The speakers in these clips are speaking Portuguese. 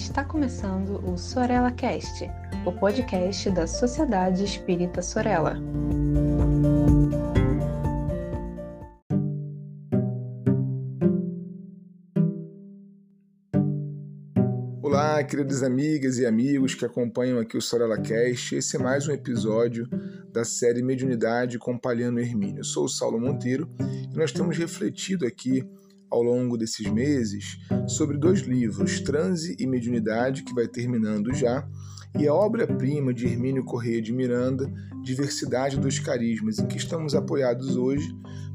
Está começando o Sorella Cast, o podcast da Sociedade Espírita Sorella. Olá, queridas amigas e amigos que acompanham aqui o Sorella Cast. Esse é mais um episódio da série Mediunidade com Palhano Hermínio. Eu sou o Saulo Monteiro e nós temos refletido aqui ao longo desses meses sobre dois livros, Transe e Mediunidade, que vai terminando já, e a obra-prima de Hermínio Corrêa de Miranda, Diversidade dos Carismas, em que estamos apoiados hoje,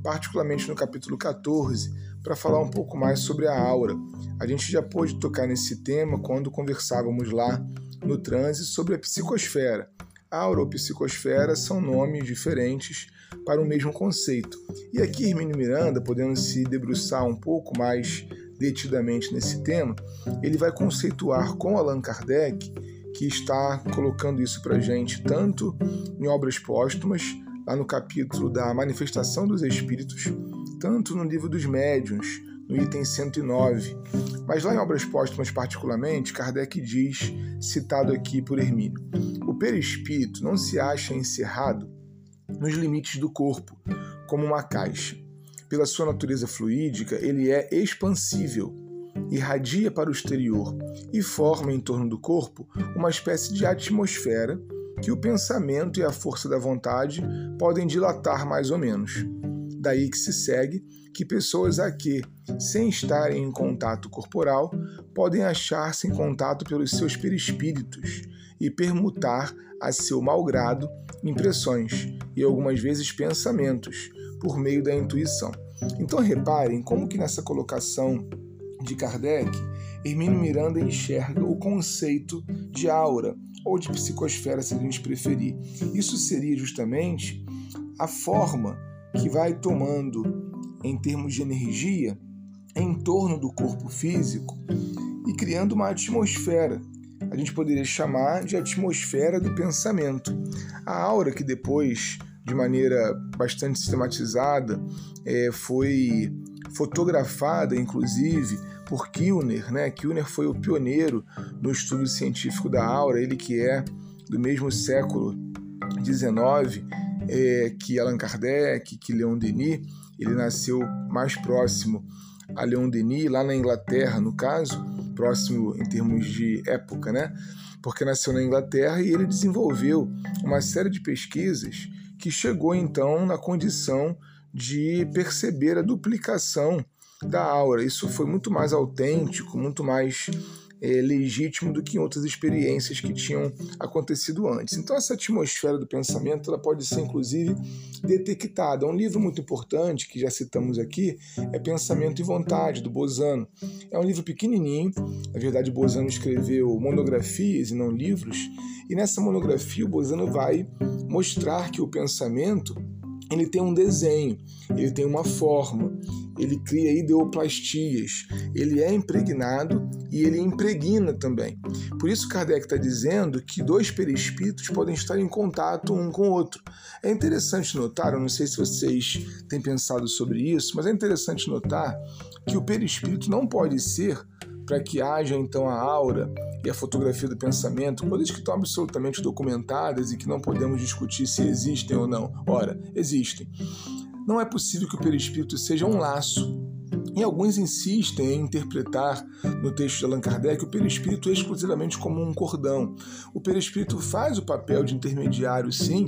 particularmente no capítulo 14, para falar um pouco mais sobre a aura. A gente já pôde tocar nesse tema quando conversávamos lá no transe sobre a psicosfera. Aura ou psicosfera são nomes diferentes para o mesmo conceito. E aqui Hermínio Miranda, podendo se debruçar um pouco mais detidamente nesse tema, ele vai conceituar com Allan Kardec, que está colocando isso para gente tanto em obras póstumas, lá no capítulo da Manifestação dos Espíritos, tanto no livro dos Médiuns, no item 109. Mas lá em obras póstumas, particularmente, Kardec diz, citado aqui por Hermínio: o perispírito não se acha encerrado nos limites do corpo, como uma caixa. Pela sua natureza fluídica, ele é expansível, irradia para o exterior e forma em torno do corpo uma espécie de atmosfera que o pensamento e a força da vontade podem dilatar mais ou menos. Daí que se segue que pessoas a que, sem estarem em contato corporal, podem achar-se em contato pelos seus perispíritos e permutar a seu malgrado impressões e algumas vezes pensamentos por meio da intuição. Então reparem como que nessa colocação de Kardec, Hermínio Miranda enxerga o conceito de aura ou de psicosfera, se a gente preferir. Isso seria justamente a forma que vai tomando em termos de energia em torno do corpo físico e criando uma atmosfera a gente poderia chamar de atmosfera do pensamento. A aura que depois, de maneira bastante sistematizada, é, foi fotografada, inclusive, por Kilner, né? Kilner foi o pioneiro no estudo científico da aura, ele que é do mesmo século XIX é, que Allan Kardec, que Leon Denis, ele nasceu mais próximo a Leon Denis, lá na Inglaterra, no caso, próximo em termos de época, né? Porque nasceu na Inglaterra e ele desenvolveu uma série de pesquisas que chegou então na condição de perceber a duplicação da aura. Isso foi muito mais autêntico, muito mais é, legítimo do que em outras experiências que tinham acontecido antes. Então essa atmosfera do pensamento ela pode ser inclusive detectada. Um livro muito importante que já citamos aqui é Pensamento e Vontade do Bozano. É um livro pequenininho. Na verdade, Bozano escreveu monografias e não livros. E nessa monografia o Bozano vai mostrar que o pensamento ele tem um desenho, ele tem uma forma, ele cria ideoplastias, ele é impregnado e ele impregna também. Por isso Kardec está dizendo que dois perispíritos podem estar em contato um com o outro. É interessante notar, eu não sei se vocês têm pensado sobre isso, mas é interessante notar que o perispírito não pode ser para que haja então a aura e a fotografia do pensamento, coisas que estão absolutamente documentadas e que não podemos discutir se existem ou não. Ora, existem. Não é possível que o perispírito seja um laço. E alguns insistem em interpretar no texto de Allan Kardec o perispírito exclusivamente como um cordão. O perispírito faz o papel de intermediário, sim,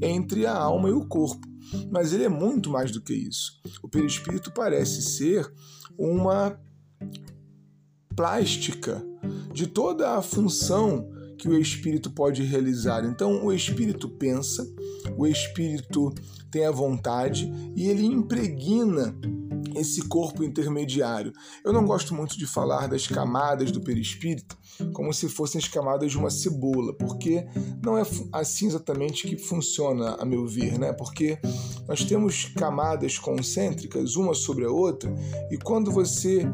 entre a alma e o corpo, mas ele é muito mais do que isso. O perispírito parece ser uma plástica de toda a função que o espírito pode realizar. Então, o espírito pensa, o espírito tem a vontade e ele impregna esse corpo intermediário. Eu não gosto muito de falar das camadas do perispírito como se fossem as camadas de uma cebola, porque não é assim exatamente que funciona, a meu ver, né? Porque nós temos camadas concêntricas uma sobre a outra, e quando você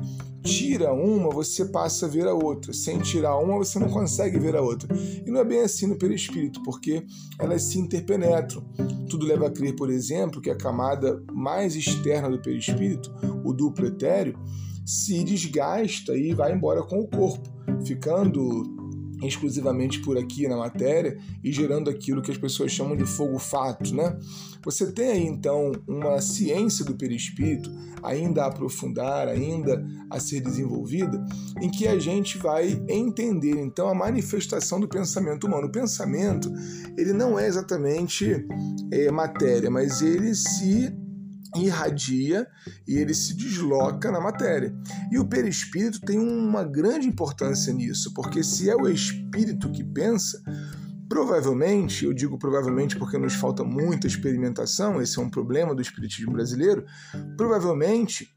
tira uma, você passa a ver a outra. Sem tirar uma, você não consegue ver a outra. E não é bem assim no perispírito, porque elas se interpenetram. Tudo leva a crer, por exemplo, que a camada mais externa do perispírito, o duplo etéreo, se desgasta e vai embora com o corpo, ficando exclusivamente por aqui na matéria e gerando aquilo que as pessoas chamam de fogo-fato, né? Você tem aí então uma ciência do perispírito ainda a aprofundar, ainda a ser desenvolvida, em que a gente vai entender então a manifestação do pensamento humano. O pensamento ele não é exatamente é, matéria, mas ele se irradia e ele se desloca na matéria. E o perispírito tem uma grande importância nisso, porque se é o espírito que pensa, provavelmente, eu digo provavelmente porque nos falta muita experimentação, esse é um problema do espiritismo brasileiro, provavelmente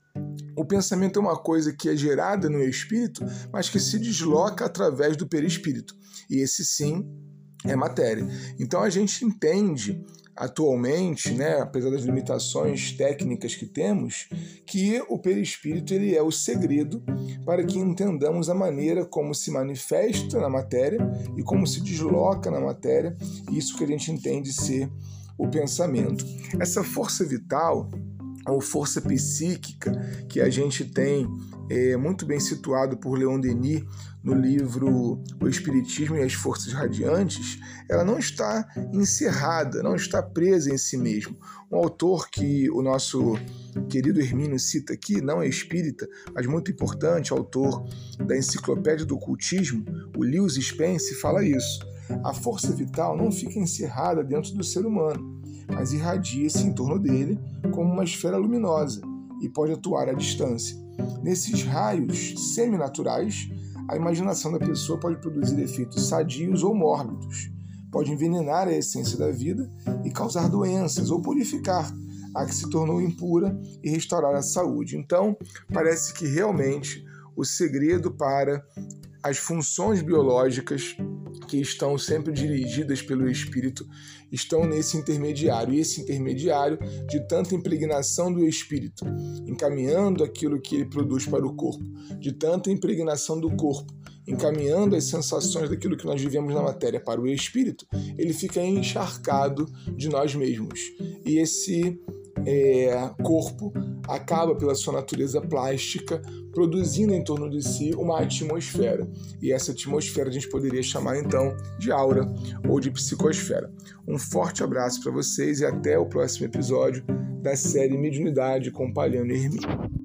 o pensamento é uma coisa que é gerada no espírito, mas que se desloca através do perispírito. E esse sim é matéria. Então a gente entende atualmente, né, apesar das limitações técnicas que temos, que o perispírito ele é o segredo para que entendamos a maneira como se manifesta na matéria e como se desloca na matéria, isso que a gente entende ser o pensamento. Essa força vital ou força psíquica que a gente tem é, muito bem situado por Leon Denis no livro O Espiritismo e as Forças Radiantes, ela não está encerrada, não está presa em si mesmo. Um autor que o nosso querido Hermínio cita aqui, não é espírita, mas muito importante, autor da Enciclopédia do Cultismo, o Lewis Spence, fala isso. A força vital não fica encerrada dentro do ser humano, mas irradia-se em torno dele como uma esfera luminosa e pode atuar à distância. Nesses raios seminaturais, a imaginação da pessoa pode produzir efeitos sadios ou mórbidos, pode envenenar a essência da vida e causar doenças ou purificar a que se tornou impura e restaurar a saúde. Então, parece que realmente o segredo para as funções biológicas que estão sempre dirigidas pelo espírito estão nesse intermediário. E esse intermediário, de tanta impregnação do espírito, encaminhando aquilo que ele produz para o corpo, de tanta impregnação do corpo, encaminhando as sensações daquilo que nós vivemos na matéria para o espírito, ele fica encharcado de nós mesmos. E esse é, corpo acaba, pela sua natureza plástica, produzindo em torno de si uma atmosfera. E essa atmosfera a gente poderia chamar então de aura ou de psicosfera. Um forte abraço para vocês e até o próximo episódio da série Mediunidade com Palhano e Hermínio.